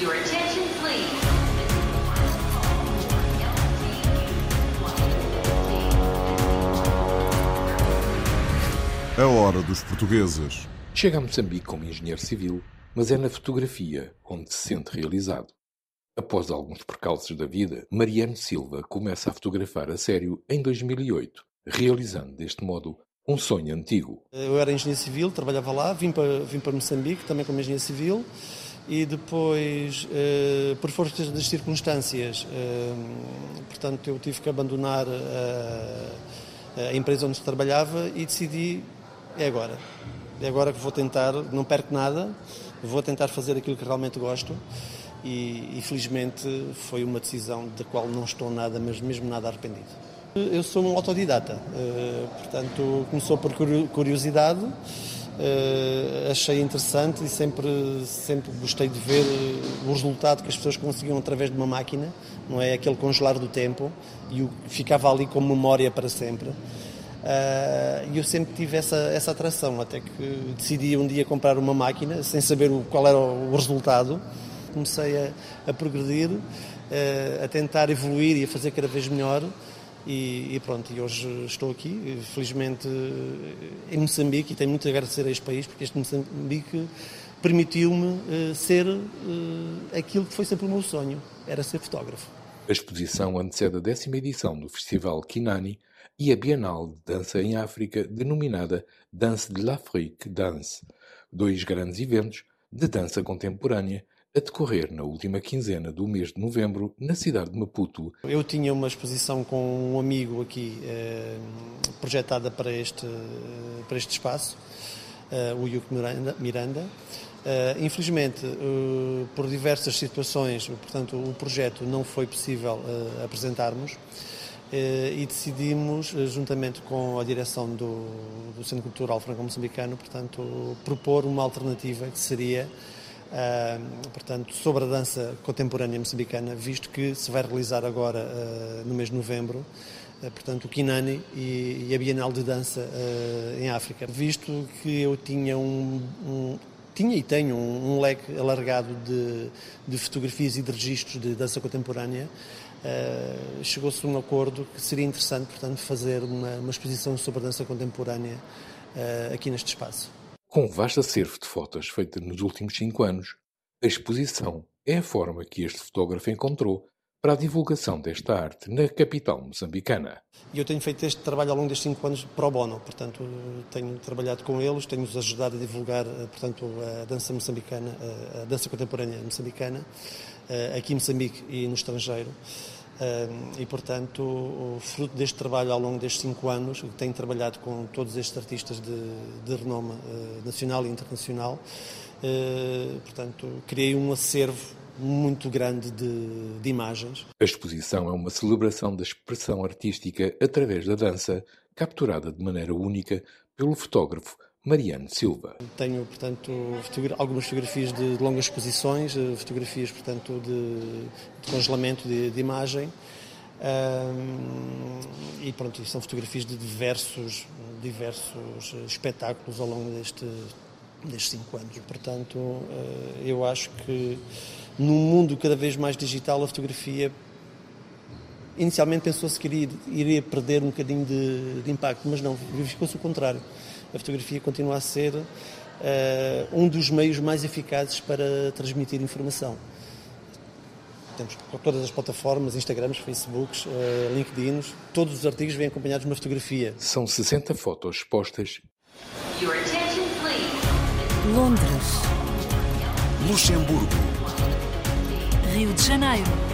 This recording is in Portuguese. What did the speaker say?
Your attention, please. A hora dos portugueses. Chega a Moçambique como engenheiro civil, mas é na fotografia onde se sente realizado. Após alguns percalços da vida, Mariano Silva começa a fotografar a sério em 2008, realizando deste modo um sonho antigo. Eu era engenheiro civil, trabalhava lá, vim para, vim para Moçambique também como engenheiro civil e depois, eh, por força das circunstâncias, eh, portanto, eu tive que abandonar a, a empresa onde trabalhava e decidi, é agora. É agora que vou tentar, não perco nada, vou tentar fazer aquilo que realmente gosto e, felizmente foi uma decisão da qual não estou nada, mas mesmo nada arrependido. Eu sou um autodidata, eh, portanto, começou por curiosidade, eh, achei interessante e sempre, sempre gostei de ver o resultado que as pessoas conseguiam através de uma máquina, não é aquele congelar do tempo, e ficava ali como memória para sempre. Eh, e eu sempre tive essa, essa atração, até que decidi um dia comprar uma máquina, sem saber qual era o resultado. Comecei a, a progredir, a tentar evoluir e a fazer cada vez melhor. E, e, pronto, e hoje estou aqui, felizmente em Moçambique, e tenho muito a agradecer a este país, porque este Moçambique permitiu-me uh, ser uh, aquilo que foi sempre o meu sonho, era ser fotógrafo. A exposição antecede a décima edição do Festival Kinani e a Bienal de Dança em África, denominada Danse de l'Afrique Dance, dois grandes eventos de dança contemporânea a decorrer na última quinzena do mês de novembro na cidade de Maputo. Eu tinha uma exposição com um amigo aqui eh, projetada para este, para este espaço, eh, o Yuko Miranda. Miranda. Uh, infelizmente, uh, por diversas situações, portanto, o projeto não foi possível apresentarmos e decidimos, juntamente com a direção do, do Centro Cultural Franco-Moçambicano, portanto, propor uma alternativa que seria Uh, portanto, sobre a dança contemporânea moçambicana, visto que se vai realizar agora, uh, no mês de novembro, uh, portanto, o Kinani e, e, a Bienal de Dança em África. Visto que eu tinha um, um tinha e tenho um, um leque alargado de, de, fotografias e de registros de dança contemporânea, chegou-se a um acordo que seria interessante, portanto, fazer uma, uma exposição sobre a dança contemporânea aqui neste espaço. Com um vasto acervo de fotos feita nos últimos cinco anos, a exposição é a forma que este fotógrafo encontrou para a divulgação desta arte na capital moçambicana. Eu tenho feito este trabalho ao longo destes cinco anos pro bono, portanto tenho trabalhado com eles, tenho-os ajudado a divulgar portanto, a dança moçambicana, a dança contemporânea moçambicana, eh, aqui em Moçambique e no estrangeiro e, portanto, o fruto deste trabalho ao longo destes cinco anos, tenho trabalhado com todos estes artistas de, de renome uh, nacional e internacional, uh, portanto, criei um acervo muito grande de, de imagens. A exposição é uma celebração da expressão artística através da dança, capturada de maneira única pelo fotógrafo Mariano Silva. Tenho, portanto, algumas fotografias de longas exposições, eh, fotografias, portanto, de, de congelamento de, de imagem. Um, e pronto, são fotografias de diversos, diversos espetáculos ao longo deste, destes cinco anos. Portanto, eh, eu acho que num mundo cada vez mais digital, a fotografia inicialmente pensou-se que iria, iria, perder um bocadinho de, de impacto, mas não, verificou-se o contrário a fotografia continua a ser uh, um dos meios mais eficazes para transmitir informação. Temos todas as plataformas, Instagrams, Facebooks, uh, LinkedIns, todos os artigos vêm acompanhados de uma fotografia. São 60 fotos expostas. Londres. Luxemburgo. Rio de Janeiro.